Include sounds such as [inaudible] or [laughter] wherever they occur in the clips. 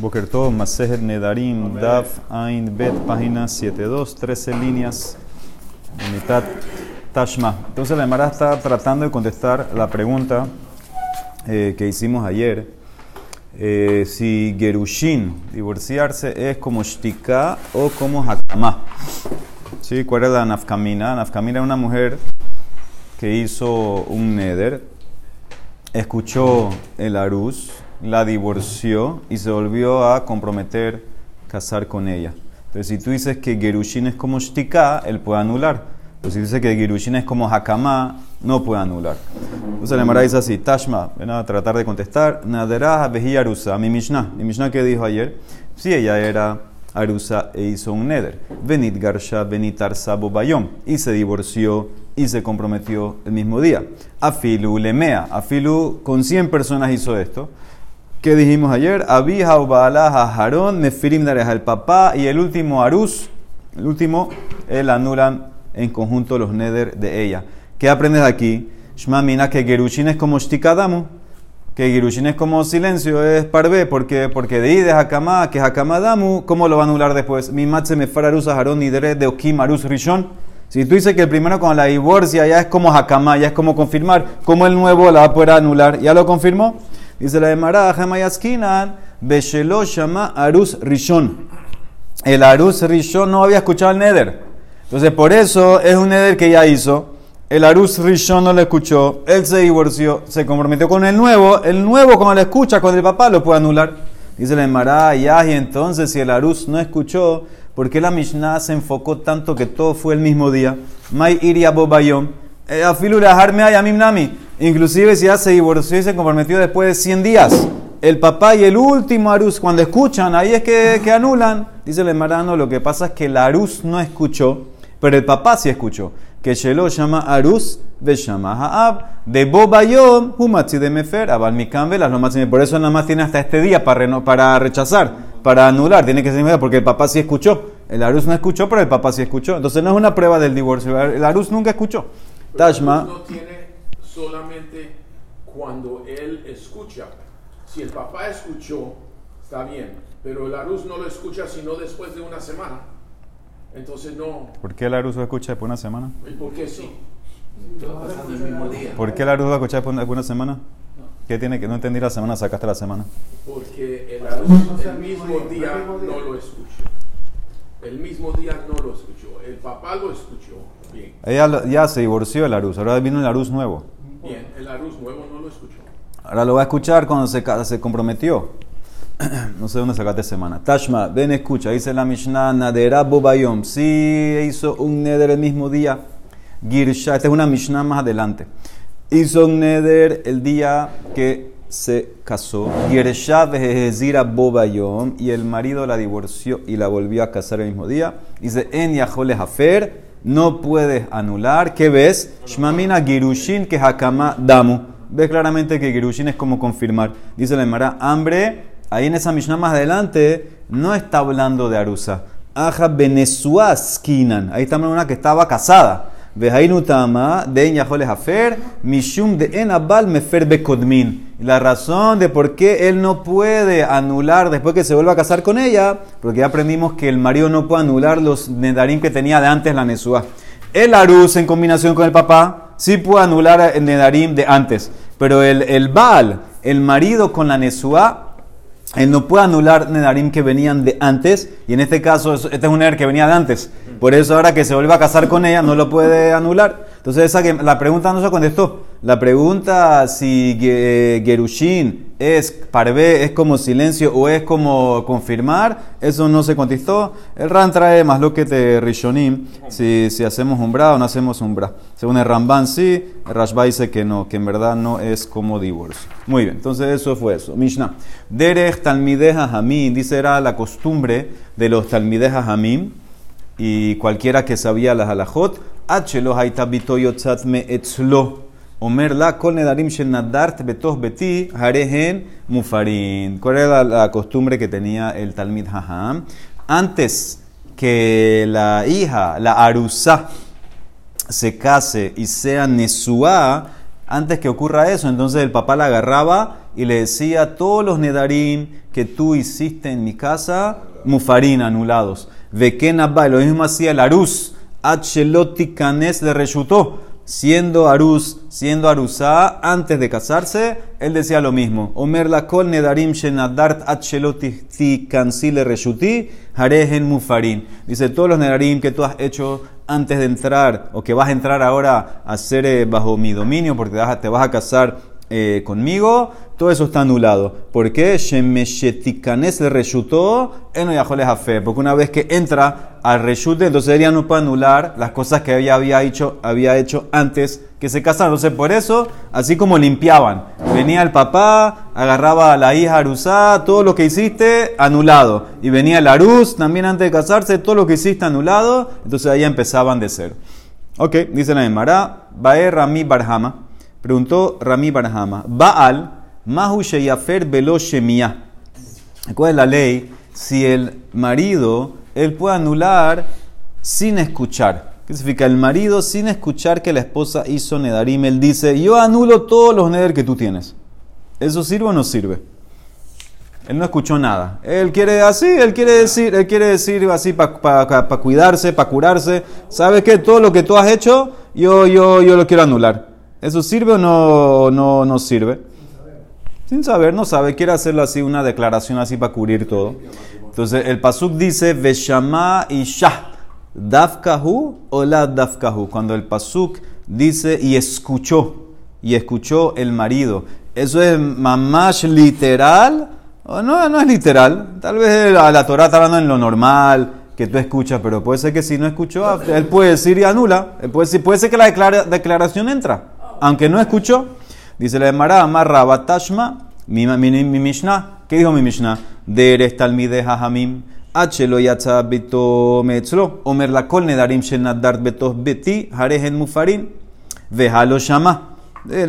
Boker Tov, Masejet Nedarim, Daf, Ain, Bet, página 72, 13 líneas, mitad Tashma. Entonces la Emara está tratando de contestar la pregunta eh, que hicimos ayer. Eh, si Gerushin, divorciarse, es como Shtika o como Hakama. ¿Sí? ¿Cuál es la nafkamina? Nafkamina es una mujer que hizo un neder, escuchó el aruz, la divorció y se volvió a comprometer casar con ella. Entonces, si tú dices que Gerushin es como Shtika, él puede anular. Pero si dice que Gerushin es como Hakama, no puede anular. Entonces, la Mara dice así: Tashma, ven a tratar de contestar. Naderah Behi Arusa, mi Mishnah. Mi Mishnah que dijo ayer, si ella era Arusa e hizo un neder. Benit Garsha, Benit Arsabo Bayom. Y se divorció y se comprometió el mismo día. Afilu Lemea. Afilu con 100 personas hizo esto. ¿Qué dijimos ayer? Abija Ubalaha Harón, Nefirim el papá y el último Arus, el último, él anulan en conjunto los neder de ella. ¿Qué aprendes aquí? Shma Mina que Gerushin es como Shtikadamu, que Gerushin es como silencio, es parve, porque, porque de de Hakama, que Hakamadamu, ¿cómo lo va a anular después? Mi matze me Arus Harón y de Okim Arus Rishon. Si tú dices que el primero con la divorcia ya es como Hakama, ya es como confirmar, ¿cómo el nuevo la va a poder anular? ¿Ya lo confirmó? Dice la de Mará, Hamayaskinan, Beshelo Shama Arus Rishon. El Arus Rishon no había escuchado el Neder. Entonces, por eso es un Neder que ya hizo. El Arus Rishon no lo escuchó. Él se divorció, se comprometió con el nuevo. El nuevo, cuando lo escucha con el papá, lo puede anular. Dice la de Mará, y entonces, si el Arus no escuchó, ¿por qué la Mishnah se enfocó tanto que todo fue el mismo día? May iria bobayom. Afilu leharme ayamim nami. Inclusive si ya se divorció y se comprometió después de 100 días. El papá y el último Arus, cuando escuchan, ahí es que, que anulan. Dice el Marano, lo que pasa es que el Arus no escuchó, pero el papá sí escuchó. Que Shelo llama Arus, ve llama Haab, de Bobayom, Humatzi de Mefer, Abal Mikambelas, Por eso nada más tiene hasta este día para, para rechazar, para anular. Tiene que ser porque el papá sí escuchó. El Arus no escuchó, pero el papá sí escuchó. Entonces no es una prueba del divorcio. El Arus nunca escuchó. Tashma. No tiene solamente cuando él escucha. Si el papá escuchó, está bien, pero el Arus no lo escucha sino después de una semana. Entonces no. ¿Por qué el Arus lo escucha después de una semana? ¿Y por qué sí? el mismo día. ¿Por qué el Arus lo escucha después de una semana? ¿Qué tiene que no entendí la semana? Sacaste la semana. Porque el Arus el mismo día no lo escuchó. El mismo día no lo escuchó. El papá lo escuchó. Bien. Ella ya se divorció el Arus, ahora vino el Arus nuevo. Bien, el Arus nuevo no lo escuchó. Ahora lo va a escuchar cuando se, se comprometió. [clears throat] no sé dónde sacaste semana. Tashma, ven, escucha, dice la Mishnah, Nadera Bobayom. Sí, hizo un neder el mismo día. Girsha, esta es una Mishnah más adelante. Hizo un neder el día que se casó. Girsha Vejezira Bobayom. Y el marido la divorció y la volvió a casar el mismo día. Dice, En Yahole Hafer no puedes anular. ¿Qué ves? Shmamina Girushin que Hakama Damu. Ves claramente que Girushin es como confirmar. Dice la Emara, hambre, ahí en esa Mishnah más adelante, no está hablando de Arusa. Aja Benesuaskinan. Ahí está una que estaba casada. Vejainutama de Yahole Hafer, Mishum de Enabal Mefer Bekodmin. La razón de por qué él no puede anular después que se vuelva a casar con ella, porque ya aprendimos que el marido no puede anular los nedarim que tenía de antes la Nesua. El Arus en combinación con el papá sí puede anular el nedarim de antes, pero el, el Baal, el marido con la Nesua, él no puede anular Nedarim que venían de antes, y en este caso, este es un Neder que venía de antes. Por eso ahora que se vuelve a casar con ella, no lo puede anular. Entonces, esa que, la pregunta no se contestó. La pregunta si Gerushin es parvé, es como silencio o es como confirmar, eso no se contestó. El Ran trae más lo que te Rishonim, si, si hacemos umbra o no hacemos umbra. Según el Ramban sí, el Rashba dice que no, que en verdad no es como divorcio. Muy bien, entonces eso fue eso. Mishnah. Derech Talmideja Hamim, dice era la costumbre de los Talmideja Hamim y cualquiera que sabía las halajot, haitabito yotzatme etzlo. Omer la kol nedarim shenadart betos beti harehen mufarin. ¿Cuál era la, costumbre que tenía el Talmid Haham? Antes que la hija, la arusa, se case y sea nesua, antes que ocurra eso, entonces el papá la agarraba y le decía, todos los nedarim que tú hiciste en mi casa, mufarín, anulados. Veken abba, lo mismo hacía el aruz, acheloti canes le reshutó. Siendo aruz, siendo aruzá, antes de casarse, él decía lo mismo. Omer la kol nedarim shenadart acheloti kansi le reshuti, harehen mufarín. Dice, todos los nedarim que tú has hecho antes de entrar, o que vas a entrar ahora a ser eh, bajo mi dominio, porque te vas a casar eh, conmigo, todo eso está anulado. ¿Por qué? Shemeshetikanes le reshutó, él no fe. Porque una vez que entra al reshute, entonces él ya no puede anular las cosas que ella había hecho, había hecho antes que se casaron. Entonces, por eso, así como limpiaban, venía el papá, agarraba a la hija Arusá, todo lo que hiciste, anulado. Y venía la Aruz, también antes de casarse, todo lo que hiciste, anulado. Entonces ahí empezaban de cero. Ok, dice la Emara, Bae Rami Barhama. Preguntó Rami Barhama, Baal, Mahu Sheyafer Velo Shemia. ¿Cuál es la ley? Si el marido, él puede anular sin escuchar. ¿Qué significa? El marido sin escuchar que la esposa hizo Nedarim, él dice, yo anulo todos los Neder que tú tienes. ¿Eso sirve o no sirve? Él no escuchó nada. Él quiere así, él quiere decir, él quiere decir así para cuidarse, para curarse. ¿Sabes qué? Todo lo que tú has hecho, yo, yo, yo lo quiero anular. ¿Eso sirve o no, no, no sirve? Sin saber, no sabe, quiere hacerlo así, una declaración así para cubrir todo. Entonces el pasuk dice, Veshama Isha, Dafkahu o la Dafkahu. Cuando el pasuk dice y escuchó, y escuchó el marido. ¿Eso es mamash literal? O no, no es literal. Tal vez la, la Torah está hablando en lo normal, que tú escuchas, pero puede ser que si no escuchó, él puede decir y anula. puede, ser, puede ser que la declaración entra aunque no escuchó, dice la Emara, amarra batashma, mi, mi, mi, Mishnah. ¿Qué dijo mi Mishnah? Deres talmide hajamim, achelo yatza beto metzlo, omer la kol nedarim shel nadart betos beti, harehen mufarin, vejalo shama. Eh,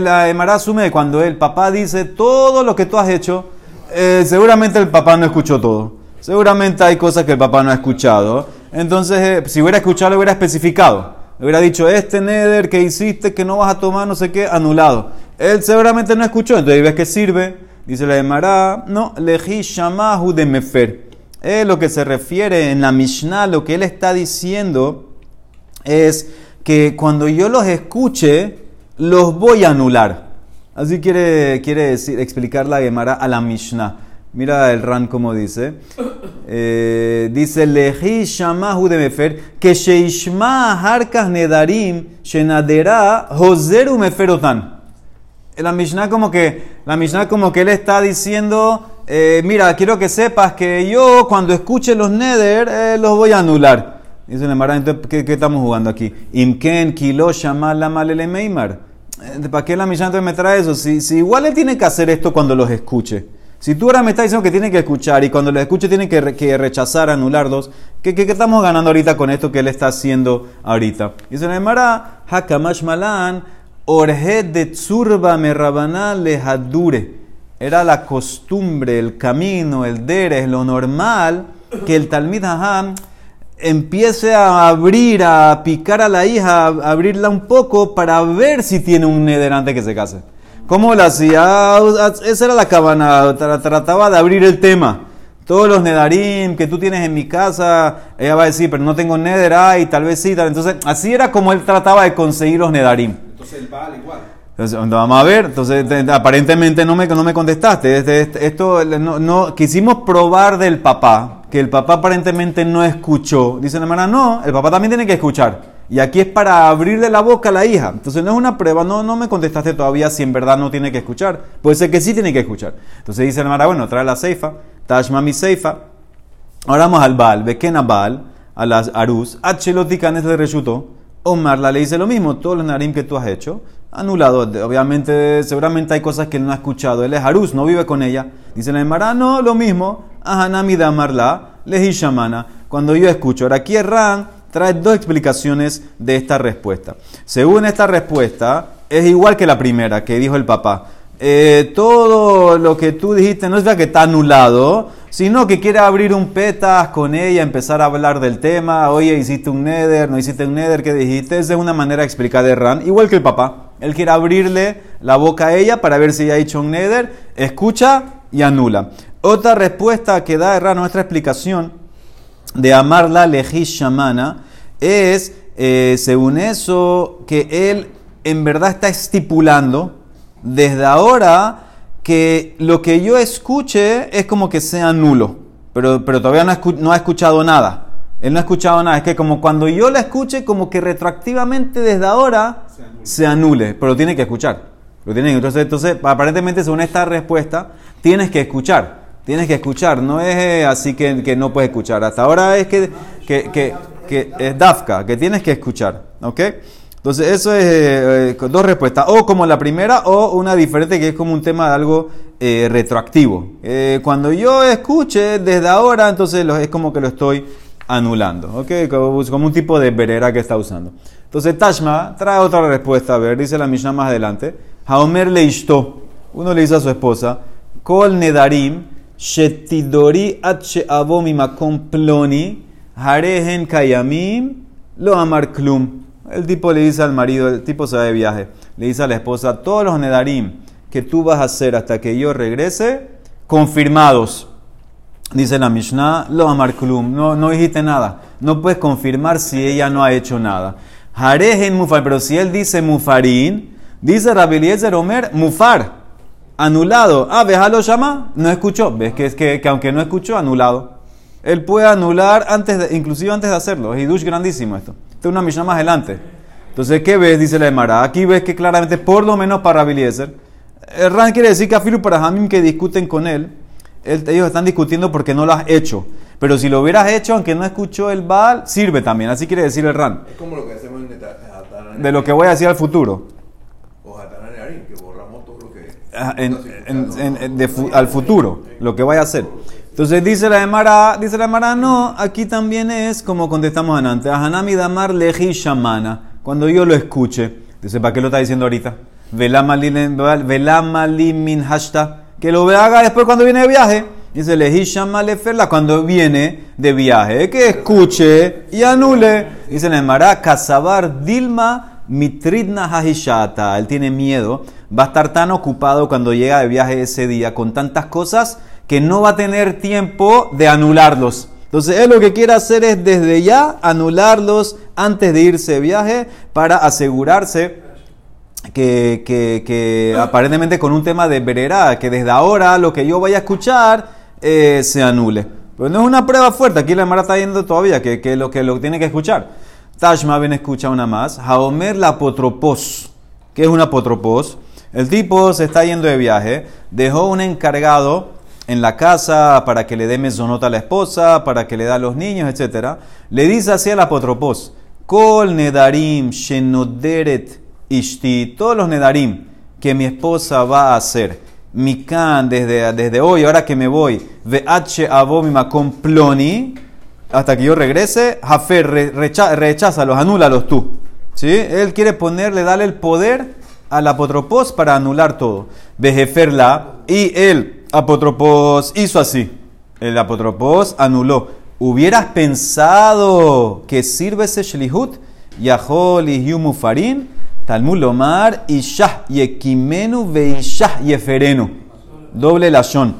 la Emara asume cuando el papá dice todo lo que tú has hecho, eh, seguramente el papá no escuchó todo. Seguramente hay cosas que el papá no ha escuchado. Entonces, eh, si hubiera escuchado, lo hubiera especificado. Hubiera dicho, este neder que hiciste que no vas a tomar no sé qué, anulado. Él seguramente no escuchó, entonces ves que sirve. Dice la Emara, no, leji shamahu de mefer. Es lo que se refiere en la Mishnah, lo que él está diciendo es que cuando yo los escuche, los voy a anular. Así quiere, quiere decir, explicar la Gemara a la Mishnah. Mira el Ran como dice. Eh, dice, Lehi Shamahu de Mefer, que Sheishma Harkas Nedarim, Shenadera, Joseru Meferotan. La Mishnah como que, la Mishnah como que él está diciendo, eh, mira, quiero que sepas que yo cuando escuche los Neder, eh, los voy a anular. Dice la entonces, ¿qué, ¿qué, estamos jugando aquí? Imken, Kilo, Shamal, Lamalele, Meimar. ¿Para qué la Mishnah me trae eso? Si, si igual él tiene que hacer esto cuando los escuche. Si tú ahora me estás diciendo que tiene que escuchar y cuando lo escuche tiene que, rechazar, anularlos, ¿qué, ¿qué, estamos ganando ahorita con esto que él está haciendo ahorita? Dice Nemara, Hakamash Malan, Orhe de Tzurba le hadure. Era la costumbre, el camino, el deres, lo normal, que el Talmid Haham empiece a abrir, a picar a la hija, a abrirla un poco para ver si tiene un neder antes que se case. ¿Cómo lo hacía? Esa era la cabana, trataba de abrir el tema. Todos los nedarim que tú tienes en mi casa, ella va a decir, pero no tengo neder, y tal vez sí, tal. Entonces, así era como él trataba de conseguir los nedarim. Entonces el Baal igual. Entonces, vamos a ver, entonces aparentemente no me, no me contestaste. Este, este, esto no, no, quisimos probar del papá, que el papá aparentemente no escuchó. Dice la hermana, no, el papá también tiene que escuchar. Y aquí es para abrirle la boca a la hija. Entonces no es una prueba, no, no me contestaste todavía si en verdad no tiene que escuchar. Puede ser que sí tiene que escuchar. Entonces dice el Mara, bueno, trae la ceifa, tashma mi ceifa. Ahora vamos al Baal, Bekena Baal, a las Arus, Acheloticanes le rechutó. Omar la le dice lo mismo, todos los narim que tú has hecho, anulado. Obviamente, seguramente hay cosas que él no ha escuchado. Él es Arus, no vive con ella. Dice el Mara, no, lo mismo. Ahanami de Amarla, shamana. Cuando yo escucho, ahora aquí es Ran trae dos explicaciones de esta respuesta. Según esta respuesta, es igual que la primera que dijo el papá. Eh, todo lo que tú dijiste no es que está anulado, sino que quiere abrir un petas con ella, empezar a hablar del tema, oye, hiciste un neder, no hiciste un neder, ¿qué dijiste? Es una manera de explicar de Ran, igual que el papá. Él quiere abrirle la boca a ella para ver si ella ha hecho un neder, escucha y anula. Otra respuesta que da Ran, nuestra explicación de amarla lejish shamana, es, eh, según eso, que él en verdad está estipulando desde ahora que lo que yo escuche es como que sea nulo, pero, pero todavía no, ha escuchado nada. Él no ha escuchado nada. Es que como cuando yo la escuche, como que retroactivamente desde ahora se anule, pero tiene que escuchar. Lo tiene, entonces, entonces, aparentemente, según esta respuesta, tienes que escuchar. Tienes que escuchar. No es eh, así que, no puedes escuchar. Hasta ahora es que, es Dafka, que tienes que escuchar. ¿Ok? Entonces, eso es eh, eh, dos respuestas. O como la primera, o una diferente que es como un tema de algo retroactivo. cuando yo escuche desde ahora, entonces es como que lo estoy anulando. ¿Ok? Como, un tipo de verera que está usando. Entonces, Tashma trae otra respuesta. A ver, dice la Mishnah más adelante. Haomer le. Uno le dice a su esposa: Kol nedarim, shetidori atche makom ploni, harehen kayamim, lo amar klum. El tipo le dice al marido, el tipo se va de viaje, le dice a la esposa, todos los nedarim que tú vas a hacer hasta que yo regrese, confirmados. Dice la Mishnah, lo amar klum, no, no dijiste nada. No puedes confirmar si ella no ha hecho nada. Jarejen mufar, pero si él dice mufarín, dice Rabiliezer Omer, mufar, anulado. Ah, lo llama, no escuchó. ¿Ves que es que, que, aunque no escuchó, anulado? Él puede anular antes de, inclusive antes de hacerlo. Es hidush grandísimo esto. Esto es una Mishnah más adelante. Entonces, ¿qué ves? Dice la Emara. Aquí ves que claramente, por lo menos para Biliezer, el Ran quiere decir que Afilu para Hamim que discuten con él, ellos están discutiendo porque no lo has hecho. Pero si lo hubieras hecho, aunque no escuchó el Baal, sirve también. Así quiere decir el Ran. Es como lo que hacemos en De lo que voy a decir al futuro. O que borramos todo Ah, en, al futuro, lo que vaya a hacer. Entonces dice la Emara, dice la Emara, no, aquí también es como contestamos antes, Hanami damar leji shamana, cuando yo lo escuche. Dice, ¿para qué lo está diciendo ahorita? Velamali min hashta, que lo haga después cuando viene de viaje. Dice, leji cuando viene de viaje, que escuche y anule. Dice la Emara, kasabar dilma mitridna hahishata, él tiene miedo, va a estar tan ocupado cuando llega de viaje ese día con tantas cosas que no va a tener tiempo de anularlos. Entonces él lo que quiere hacer es desde ya anularlos antes de irse de viaje para asegurarse que, que, aparentemente con un tema de verera, que desde ahora lo que yo vaya a escuchar eh, se anule. Pero no es una prueba fuerte, aquí la Mara está yendo todavía, que, que lo que lo tiene que escuchar. Tashma ven escucha una más. Haomer la apotropos. ¿Qué es un apotropos? El tipo se está yendo de viaje, dejó un encargado en la casa para que le dé mesonota a la esposa, para que le da a los niños, etc. Le dice así al apotropos, Kol nedarim shenoderet ishti, todos los nedarim que mi esposa va a hacer, mikan desde, desde hoy, ahora que me voy, ve'ache abomima con ploni, hasta que yo regrese, Jafer, rechaza, los anúlalos tú. ¿Sí? Él quiere ponerle, darle el poder al apotropos para anular todo. Vejeferla, y él apotropos hizo así. El apotropos anuló. ¿Hubieras pensado que sirve ese shlihut? Yahol y Mufarin, Talmud Lomar, Ishah, Yekimenu, Veishah, Yeferenu. Doble lashon.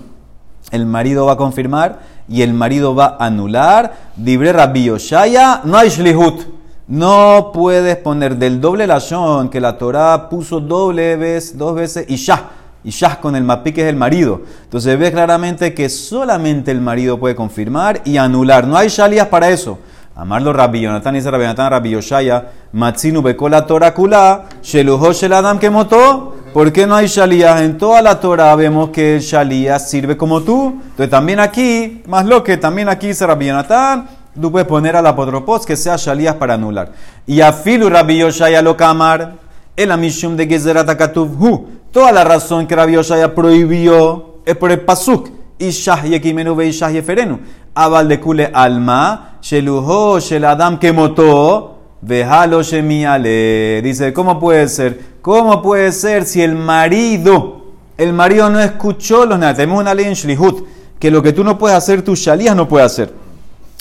El marido va a confirmar y el marido va a anular. Dibre Rabbi Yoshaya, no hay shlihut. No puedes poner del doble lashon que la Torah puso doble vez, dos veces, Ishah y Shah con el Mapi, que es el marido. Entonces ve claramente que solamente el marido puede confirmar y anular. No hay shalías para eso. Amarlo Rabbi Yonatan dice Rabbi Yonatan Rabbi Yoshaya, Matzinu bekola Torah kula, sheluho sheladam que motó. ¿Por qué no hay shalías? En toda la Torah vemos que el shalías sirve como tú. Entonces también aquí, más lo que también aquí dice Rabbi Yonatan, tú puedes poner al apotropos que sea shalías para anular. Y a Filu Rabbi Yoshaya lo kamar, el amishum de Gezerat hu. Toda la razón que Rabbi ya prohibió es por el pasuk. Ishah yekimenu ve ishah yeferenu. Abal de kule alma, sheluho sheladam kemoto, vejalo shemiale. Dice, ¿cómo puede ser? ¿Cómo puede ser si el marido, el marido no escuchó los nada? Tenemos una ley en Shlihut que lo que tú no puedes hacer, tu shalías no puede hacer.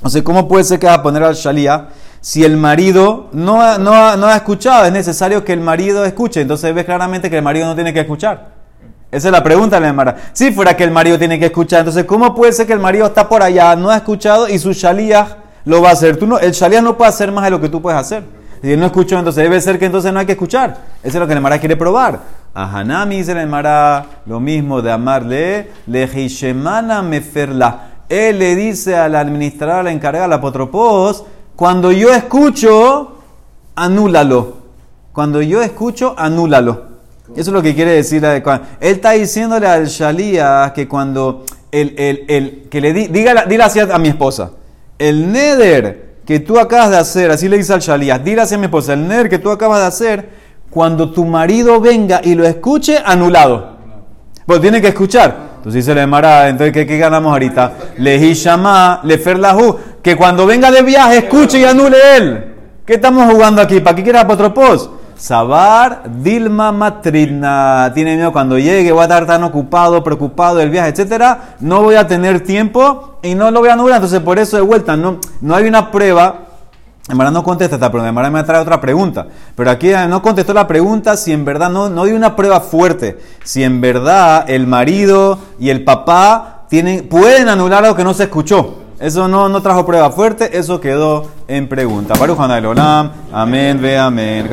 O sea, ¿cómo puede ser que vas a poner al shalías si el marido no, ha- no, no ha escuchado? Es necesario que el marido escuche. Entonces ves claramente que el marido no tiene que escuchar. Esa es la pregunta, la Emara. Si fuera que el marido tiene que escuchar, entonces ¿cómo puede ser que el marido está por allá, no ha escuchado y su shalías lo va a hacer? Tú no, el shalías no puede hacer más de lo que tú puedes hacer. Si él no escuchó, entonces debe ser que entonces no hay que escuchar. Eso es lo que Emara quiere probar. A Hanami dice Emara lo mismo de amarle, le hishemana meferla. Él le dice al administrador, al encargado, al apotropos, cuando yo escucho, anúlalo. Cuando yo escucho, anúlalo. Eso es lo que quiere decir. Él está diciéndole al Shalía que cuando el, el, el- que le di, dígala- dile así a mi esposa, el neder que tú acabas de hacer, así le dice al Shalía, dile a mi esposa, el neder que tú acabas de hacer, cuando tu marido venga y lo escuche, anulado. Pues tiene que escuchar. Entonces dice la Emara, entonces ¿qué, qué ganamos ahorita? Le llama, le ferlahu, que cuando venga de viaje escuche y anule él. ¿Qué estamos jugando aquí? ¿Para qué quieres apotropos? Sabar Dilma Matridna. Tiene miedo cuando llegue, voy a estar tan ocupado, preocupado del viaje, etcétera. No voy a tener tiempo y no lo voy a anular. Entonces, por eso de vuelta, no, no hay una prueba Emara no contesta esta pregunta, me trae otra pregunta. Pero aquí eh, no contestó la pregunta si en verdad no, no dio una prueba fuerte. Si en verdad el marido y el papá tienen, pueden anular algo que no se escuchó. Eso no, no trajo prueba fuerte, eso quedó en pregunta. Baruch Olam, amén, ve amén.